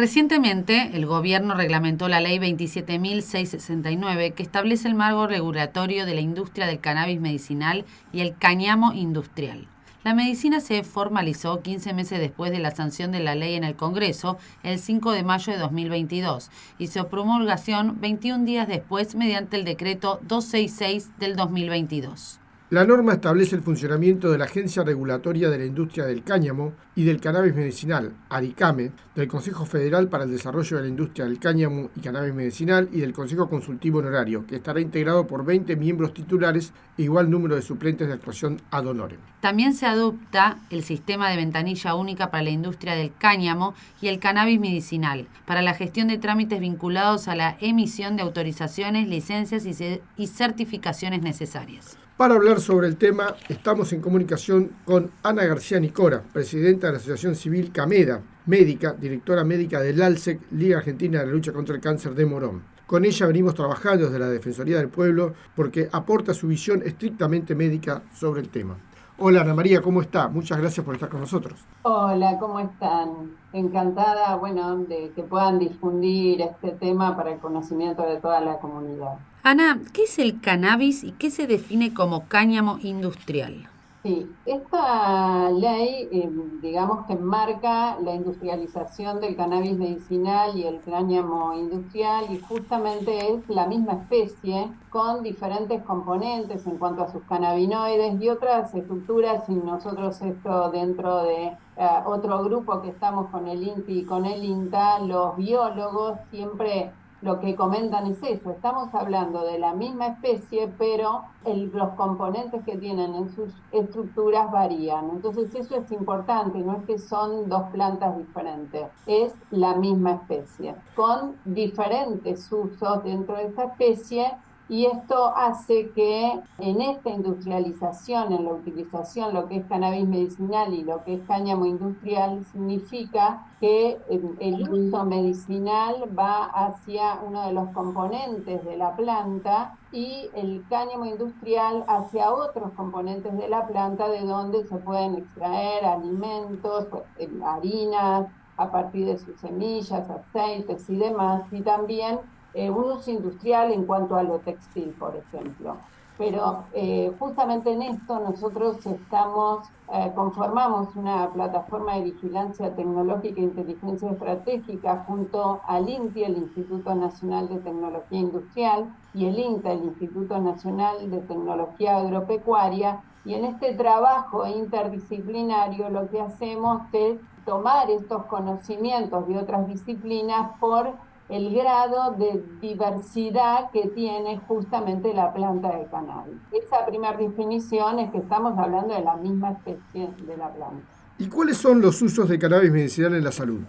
Recientemente, el gobierno reglamentó la ley 27.669 que establece el marco regulatorio de la industria del cannabis medicinal y el cáñamo industrial. La medicina se formalizó 15 meses después de la sanción de la ley en el Congreso, el 5 de mayo de 2022, y su promulgación 21 días después mediante el decreto 266 del 2022. La norma establece el funcionamiento de la Agencia Regulatoria de la Industria del Cáñamo y del Cannabis Medicinal, ARICAME, del Consejo Federal para el Desarrollo de la Industria del Cáñamo y Cannabis Medicinal y del Consejo Consultivo Honorario, que estará integrado por 20 miembros titulares e igual número de suplentes de actuación ad honorem. También se adopta el sistema de ventanilla única para la industria del cáñamo y el cannabis medicinal, para la gestión de trámites vinculados a la emisión de autorizaciones, licencias y certificaciones necesarias. Para hablar sobre el tema, estamos en comunicación con Ana García Nicora, presidenta de la Asociación Civil Cameda, médica, directora médica del ALSEC, Liga Argentina de la Lucha contra el Cáncer de Morón. Con ella venimos trabajando desde la Defensoría del Pueblo porque aporta su visión estrictamente médica sobre el tema. Hola Ana María, ¿cómo está? Muchas gracias por estar con nosotros. Hola, ¿cómo están? Encantada, bueno, de que puedan difundir este tema para el conocimiento de toda la comunidad. Ana, ¿qué es el cannabis y qué se define como cáñamo industrial? Sí, esta ley, eh, digamos que marca la industrialización del cannabis medicinal y el cáñamo industrial y justamente es la misma especie con diferentes componentes en cuanto a sus cannabinoides y otras estructuras y nosotros esto dentro de eh, otro grupo que estamos con el INTI y con el INTA, los biólogos siempre lo que comentan es eso, estamos hablando de la misma especie, pero los componentes que tienen en sus estructuras varían. Entonces eso es importante, no es que son dos plantas diferentes, es la misma especie, con diferentes usos dentro de esta especie y esto hace que en esta industrialización, en la utilización, lo que es cannabis medicinal y lo que es cáñamo industrial, significa que em, el uso medicinal va hacia uno de los componentes de la planta y el cáñamo industrial hacia otros componentes de la planta de donde se pueden extraer alimentos, pues, em, harinas, a partir de sus semillas, aceites y demás, y también eh, un uso industrial en cuanto a lo textil, por ejemplo. Pero eh, justamente en esto nosotros estamos, eh, conformamos una plataforma de vigilancia tecnológica e inteligencia estratégica junto al INTI, el Instituto Nacional de Tecnología Industrial, y el INTA, el Instituto Nacional de Tecnología Agropecuaria, y en este trabajo interdisciplinario lo que hacemos es tomar estos conocimientos de otras disciplinas por el grado de diversidad que tiene justamente la planta de cannabis. Esa primera definición es que estamos hablando de la misma especie de la planta. ¿Y cuáles son los usos de cannabis medicinal en la salud?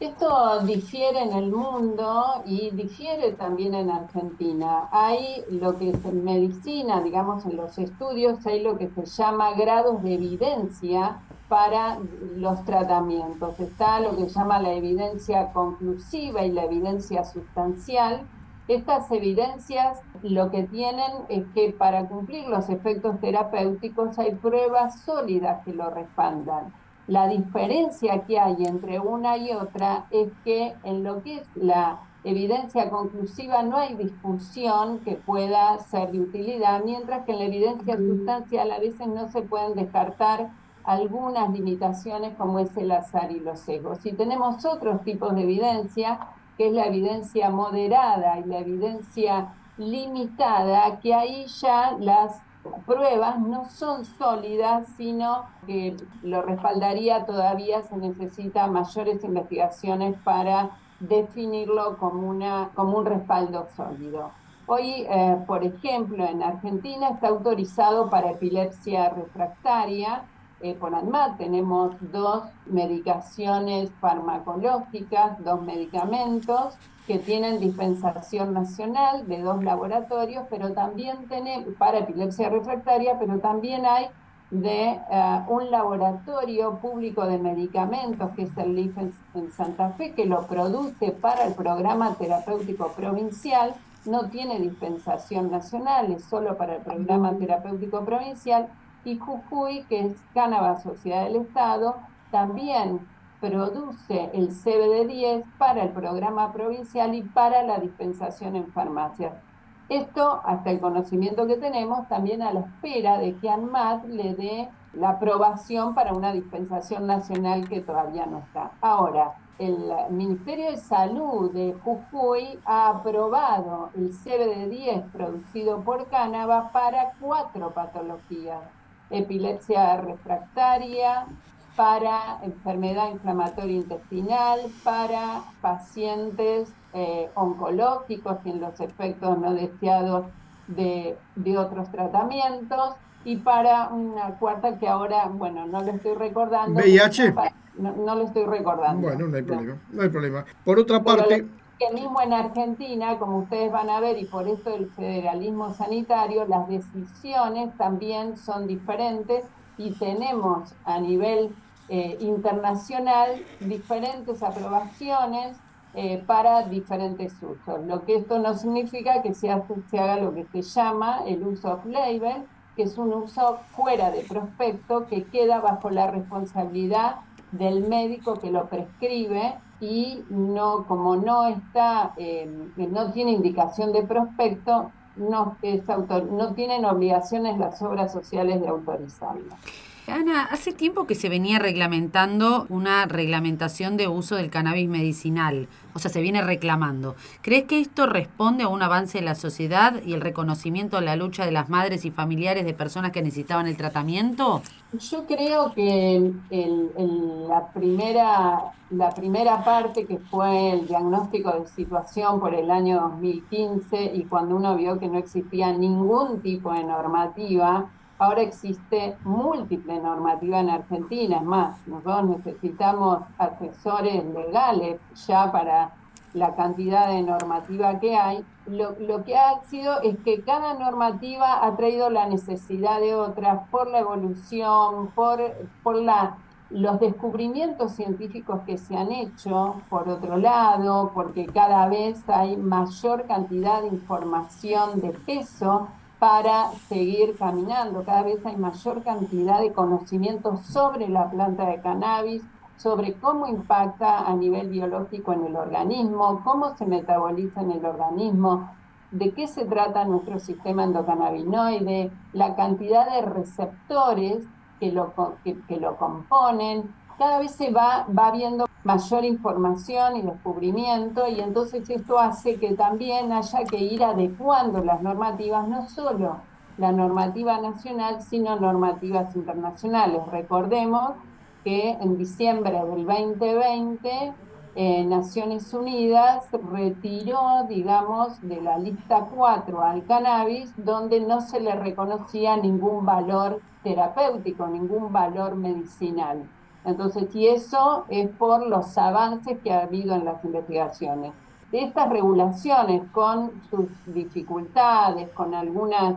Esto difiere en el mundo y difiere también en Argentina. Hay lo que es en medicina, digamos en los estudios, hay lo que se llama grados de evidencia para los tratamientos. Está lo que se llama la evidencia conclusiva y la evidencia sustancial. Estas evidencias lo que tienen es que para cumplir los efectos terapéuticos hay pruebas sólidas que lo respaldan. La diferencia que hay entre una y otra es que en lo que es la evidencia conclusiva no hay discusión que pueda ser de utilidad, mientras que en la evidencia sustancial a veces no se pueden descartar algunas limitaciones como es el azar y los sesgos. Y tenemos otros tipos de evidencia, que es la evidencia moderada y la evidencia limitada, que ahí ya las pruebas no son sólidas, sino que lo respaldaría todavía, se necesita mayores investigaciones para definirlo como, una, como un respaldo sólido. Hoy, eh, por ejemplo, en Argentina está autorizado para epilepsia refractaria, eh, por ANMAT tenemos dos medicaciones farmacológicas, dos medicamentos que tienen dispensación nacional de dos laboratorios, pero también tenemos para epilepsia refractaria, pero también hay de eh, un laboratorio público de medicamentos, que es el LIF en, Santa Fe, que lo produce para el programa terapéutico provincial, no tiene dispensación nacional, es solo para el programa terapéutico provincial, y Jujuy, que es Cánaba Sociedad del Estado, también produce el CBD10 para el programa provincial y para la dispensación en farmacias. Esto, hasta el conocimiento que tenemos, también a la espera de que ANMAT le dé la aprobación para una dispensación nacional que todavía no está. Ahora, el Ministerio de Salud de Jujuy ha aprobado el CBD10 producido por Cánaba para cuatro patologías. Epilepsia refractaria, para enfermedad inflamatoria intestinal, para pacientes eh, oncológicos y en los efectos no deseados de, otros tratamientos, y para una cuarta que ahora, bueno, no lo estoy recordando. ¿VIH? No, lo estoy recordando. Bueno, no hay problema, no, hay problema. Por otra parte... que mismo en Argentina, como ustedes van a ver, y por esto el federalismo sanitario, las decisiones también son diferentes y tenemos a nivel eh, internacional diferentes aprobaciones eh, para diferentes usos. Lo que esto no significa que se, se haga lo que se llama el uso off-label, que es un uso fuera de prospecto que queda bajo la responsabilidad del médico que lo prescribe y no como no está eh, no tiene indicación de prospecto no es no tienen obligaciones las obras sociales de autorizarlo. Ana, hace tiempo que se venía reglamentando una reglamentación de uso del cannabis medicinal, o sea, se viene reclamando. ¿Crees que esto responde a un avance de la sociedad y el reconocimiento de la lucha de las madres y familiares de personas que necesitaban el tratamiento? Yo creo que la, primera, la primera parte que fue el diagnóstico de situación por el año 2015 y cuando uno vio que no existía ningún tipo de normativa, Ahora existe múltiple normativa en Argentina, es más, nosotros necesitamos asesores legales ya para la cantidad de normativa que hay. Lo, que ha sido es que cada normativa ha traído la necesidad de otras por la evolución, por, por la, los descubrimientos científicos que se han hecho, por otro lado, porque cada vez hay mayor cantidad de información de peso para seguir caminando. Cada vez hay mayor cantidad de conocimiento sobre la planta de cannabis, sobre cómo impacta a nivel biológico en el organismo, cómo se metaboliza en el organismo, de qué se trata nuestro sistema endocannabinoide, la cantidad de receptores que lo, que lo componen, cada vez se va, va viendo mayor información y descubrimiento y entonces esto hace que también haya que ir adecuando las normativas, no solo la normativa nacional, sino normativas internacionales. Recordemos que en diciembre del 2020 eh, Naciones Unidas retiró, digamos, de la lista 4 al cannabis, donde no se le reconocía ningún valor terapéutico, ningún valor medicinal. Entonces, y eso es por los avances que ha habido en las investigaciones. Estas regulaciones, con sus dificultades, con algunas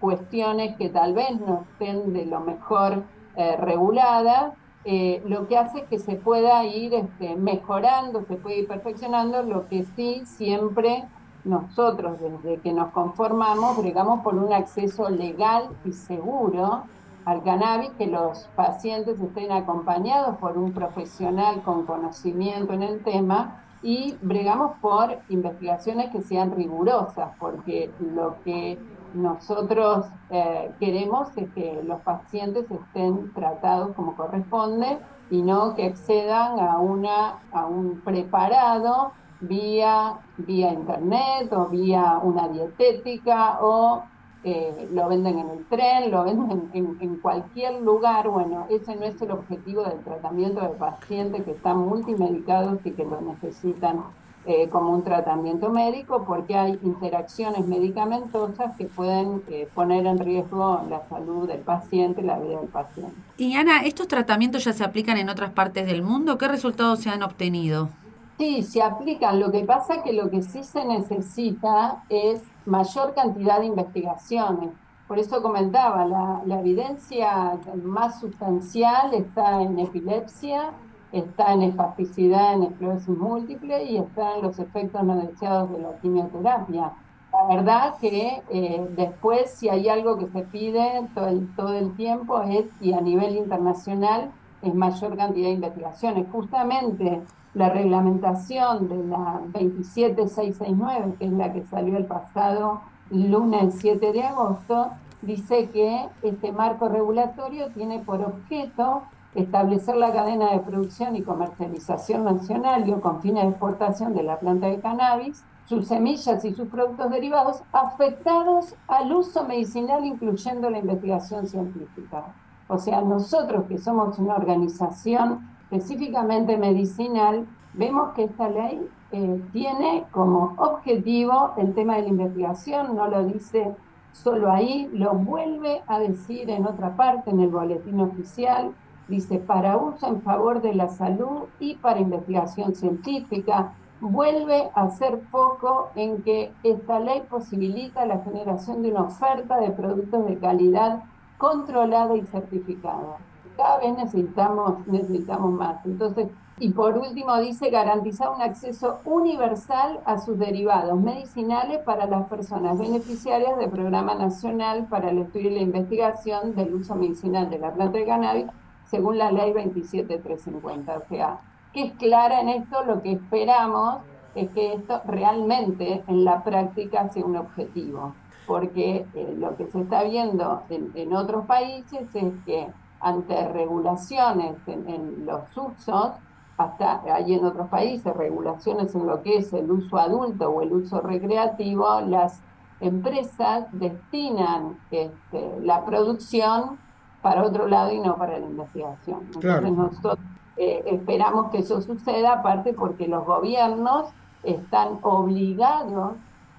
cuestiones que tal vez no estén de lo mejor eh, reguladas, eh, lo que hace es que se pueda ir este, mejorando, se puede ir perfeccionando, lo que sí siempre nosotros, desde que nos conformamos, bregamos por un acceso legal y seguro al cannabis, que los pacientes estén acompañados por un profesional con conocimiento en el tema y bregamos por investigaciones que sean rigurosas, porque lo que nosotros eh, queremos es que los pacientes estén tratados como corresponde y no que accedan a, una, a un preparado vía, vía internet o vía una dietética o eh, lo venden en el tren, lo venden en, cualquier lugar. Bueno, ese no es el objetivo del tratamiento de pacientes que están multimedicados y que lo necesitan eh, como un tratamiento médico porque hay interacciones medicamentosas que pueden eh, poner en riesgo la salud del paciente, la vida del paciente. Y Ana, ¿estos tratamientos ya se aplican en otras partes del mundo? ¿Qué resultados se han obtenido? Sí, se aplican. Lo que pasa es que lo que sí se necesita es mayor cantidad de investigaciones. Por eso comentaba, la, evidencia más sustancial está en epilepsia, está en espasticidad, en esclerosis múltiple y está en los efectos no deseados de la quimioterapia. La verdad que eh, después, si hay algo que se pide todo el, todo el tiempo es, y a nivel internacional, es mayor cantidad de investigaciones. Justamente la reglamentación de la 27669, que es la que salió el pasado lunes 7 de agosto, dice que este marco regulatorio tiene por objeto establecer la cadena de producción y comercialización nacional y con fines de exportación de la planta de cannabis, sus semillas y sus productos derivados afectados al uso medicinal, incluyendo la investigación científica. O sea, nosotros que somos una organización específicamente medicinal, vemos que esta ley eh, tiene como objetivo el tema de la investigación, no lo dice solo ahí, lo vuelve a decir en otra parte, en el boletín oficial, dice, para uso en favor de la salud y para investigación científica, vuelve a ser poco en que esta ley posibilita la generación de una oferta de productos de calidad controlada y certificada. Cada vez necesitamos, necesitamos más. Entonces, y por último dice garantizar un acceso universal a sus derivados medicinales para las personas beneficiarias del Programa Nacional para el Estudio y la Investigación del Uso Medicinal de la Planta de Cannabis según la ley 27350. O sea, que es clara en esto, lo que esperamos es que esto realmente en la práctica sea un objetivo, porque eh, lo que se está viendo en, otros países es que ante regulaciones en, los usos, hasta hay en otros países regulaciones en lo que es el uso adulto o el uso recreativo, las empresas destinan este, la producción para otro lado y no para la investigación. Entonces nosotros eh, esperamos que eso suceda, aparte porque los gobiernos están obligados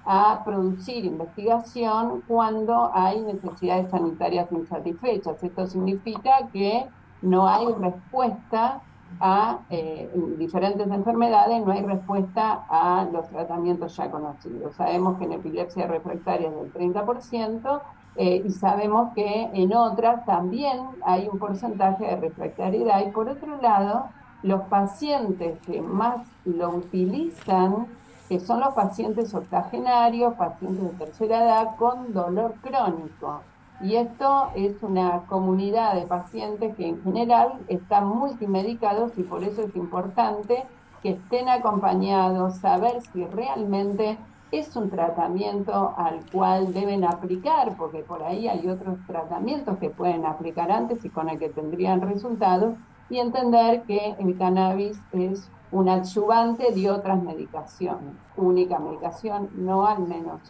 a producir investigación cuando hay necesidades sanitarias insatisfechas. Esto significa que no hay respuesta a eh, diferentes enfermedades, no hay respuesta a los tratamientos ya conocidos. Sabemos que en epilepsia refractaria es del 30%, eh, y sabemos que en otras también hay un porcentaje de refractariedad. Y por otro lado, los pacientes que más lo utilizan, que son los pacientes octogenarios, pacientes de tercera edad con dolor crónico. Y esto es una comunidad de pacientes que en general están multimedicados y por eso es importante que estén acompañados, saber si realmente es un tratamiento al cual deben aplicar, porque por ahí hay otros tratamientos que pueden aplicar antes y con el que tendrían resultados, y entender que el cannabis es un adyuvante de otras medicaciones, única medicación, no al menos.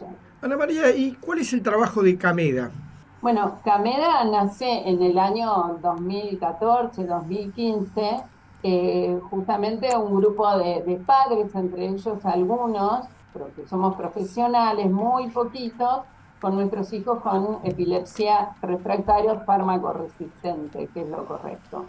Ana María, ¿y cuál es el trabajo de Cameda? Bueno, Cameda nace en el año 2014, 2015, eh, justamente un grupo de, de padres, entre ellos algunos, que somos profesionales, muy poquitos, con nuestros hijos con epilepsia refractaria fármaco resistente, que es lo correcto.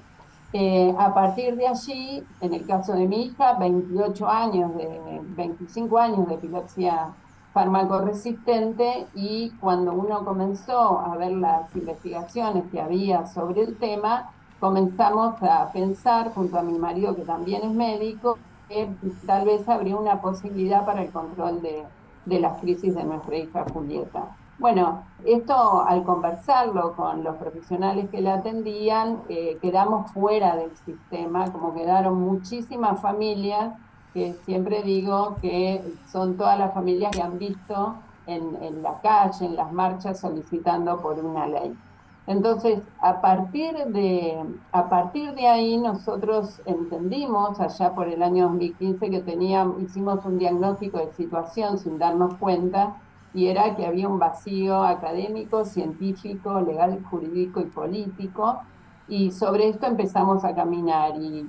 Eh, a partir de allí, en el caso de mi hija, 28 años, de 25 años de epilepsia fármaco resistente y cuando uno comenzó a ver las investigaciones que había sobre el tema, comenzamos a pensar junto a mi marido que también es médico tal vez habría una posibilidad para el control de, las crisis de nuestra hija Julieta. Bueno, esto al conversarlo con los profesionales que la atendían, eh, quedamos fuera del sistema, como quedaron muchísimas familias, que siempre digo que son todas las familias que han visto en, en la calle, en las marchas, solicitando por una ley. Entonces, a partir de, a partir de ahí nosotros entendimos allá por el año 2015 que teníamos, hicimos un diagnóstico de situación sin darnos cuenta y era que había un vacío académico, científico, legal, jurídico y político y sobre esto empezamos a caminar y,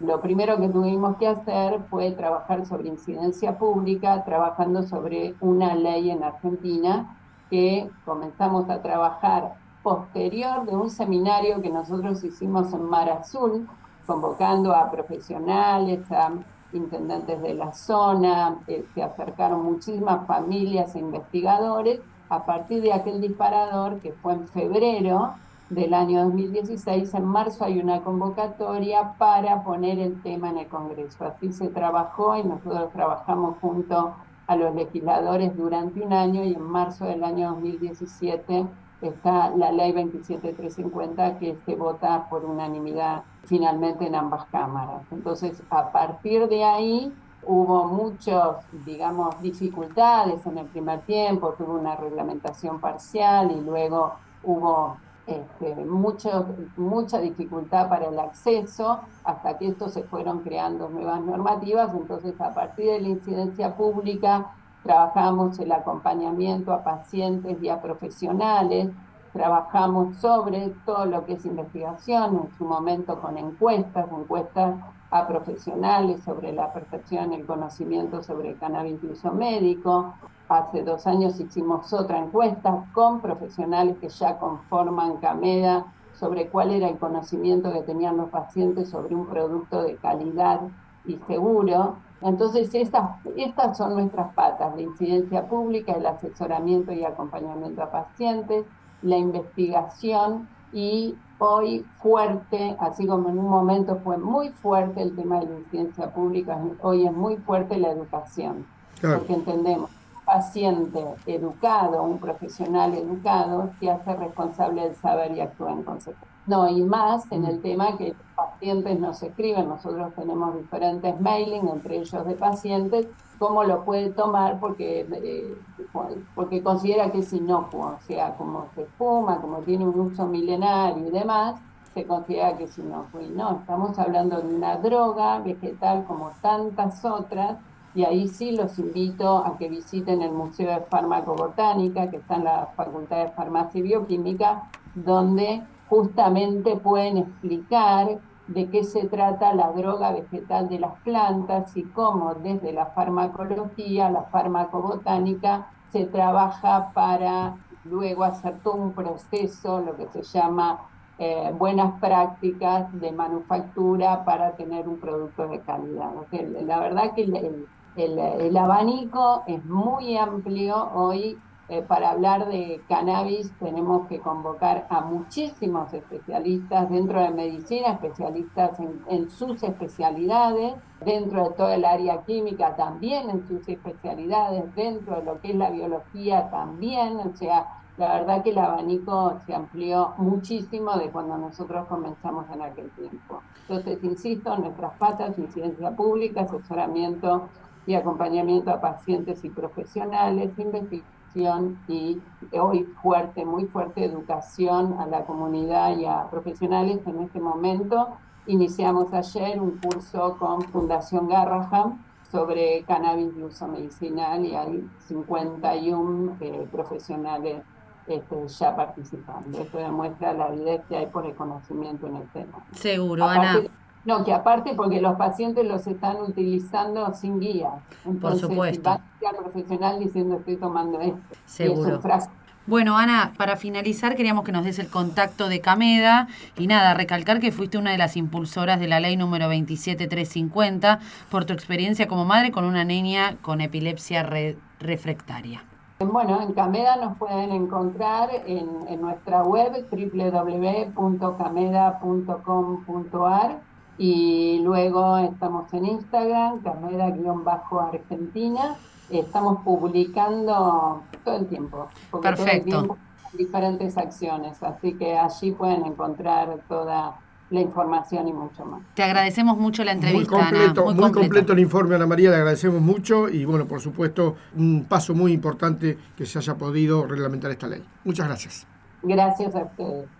lo primero que tuvimos que hacer fue trabajar sobre incidencia pública, trabajando sobre una ley en Argentina que comenzamos a trabajar posterior de un seminario que nosotros hicimos en Mar Azul, convocando a profesionales, a intendentes de la zona, eh, se acercaron muchísimas familias e investigadores a partir de aquel disparador que fue en febrero del año 2016, en marzo hay una convocatoria para poner el tema en el Congreso. Así se trabajó y nosotros trabajamos junto a los legisladores durante un año y en marzo del año 2017 está la ley 27350 que se vota por unanimidad finalmente en ambas cámaras. Entonces, a partir de ahí hubo muchas, digamos, dificultades en el primer tiempo, tuvo una reglamentación parcial y luego hubo este, mucho, mucha dificultad para el acceso hasta que esto se fueron creando nuevas normativas. Entonces, a partir de la incidencia pública, trabajamos el acompañamiento a pacientes y a profesionales, trabajamos sobre todo lo que es investigación, en su momento con encuestas, encuestas a profesionales sobre la percepción el conocimiento sobre el cannabis de uso médico, Hace dos años hicimos otra encuesta con profesionales que ya conforman CAMEDA sobre cuál era el conocimiento que tenían los pacientes sobre un producto de calidad y seguro. Entonces, estas, estas son nuestras patas, la incidencia pública, el asesoramiento y acompañamiento a pacientes, la investigación y hoy fuerte, así como en un momento fue muy fuerte el tema de la incidencia pública, hoy es muy fuerte la educación, porque entendemos paciente educado, un profesional educado, se hace responsable del saber y actúa en consecuencia. No, y más en el tema que los pacientes nos escriben, nosotros tenemos diferentes mailing, entre ellos de pacientes, cómo lo puede tomar porque, eh, porque considera que es inocuo, o sea, como se fuma, como tiene un uso milenario y demás, se considera que es inocuo. Y no, estamos hablando de una droga vegetal como tantas otras, y ahí sí los invito a que visiten el Museo de Farmacobotánica, que está en la Facultad de Farmacia y Bioquímica, donde justamente pueden explicar de qué se trata la droga vegetal de las plantas y cómo desde la farmacología, la farmacobotánica, se trabaja para luego hacer todo un proceso, lo que se llama eh, buenas prácticas de manufactura para tener un producto de calidad. la verdad que el, el, abanico es muy amplio. Hoy, eh, para hablar de cannabis, tenemos que convocar a muchísimos especialistas dentro de medicina, especialistas en, sus especialidades, dentro de todo el área química también en sus especialidades, dentro de lo que es la biología también. O sea, la verdad que el abanico se amplió muchísimo de cuando nosotros comenzamos en aquel tiempo. Entonces, insisto, nuestras patas, incidencia pública, asesoramiento y acompañamiento a pacientes y profesionales, investigación y hoy fuerte, muy fuerte educación a la comunidad y a profesionales en este momento. Iniciamos ayer un curso con Fundación Garraham sobre cannabis de uso medicinal y hay 51 eh, profesionales este, ya participando. Esto demuestra la avidez que hay por el conocimiento en el tema. Seguro, Ana. No, que aparte porque los pacientes los están utilizando sin guía. Por supuesto. Va profesional diciendo estoy tomando esto. Seguro. Bueno, Ana, para finalizar queríamos que nos des el contacto de Cameda y nada, recalcar que fuiste una de las impulsoras de la ley número 27350 por tu experiencia como madre con una niña con epilepsia refractaria. Bueno, en Cameda nos pueden encontrar en, en nuestra web www.cameda.com.ar y luego estamos en Instagram, Carmela-Argentina. Estamos publicando todo el tiempo. Perfecto. diferentes acciones, así que allí pueden encontrar toda la información y mucho más. Te agradecemos mucho la entrevista. Muy completo, muy, completo. el informe, Ana María, le agradecemos mucho y bueno, por supuesto, un paso muy importante que se haya podido reglamentar esta ley. Muchas gracias. Gracias a ustedes.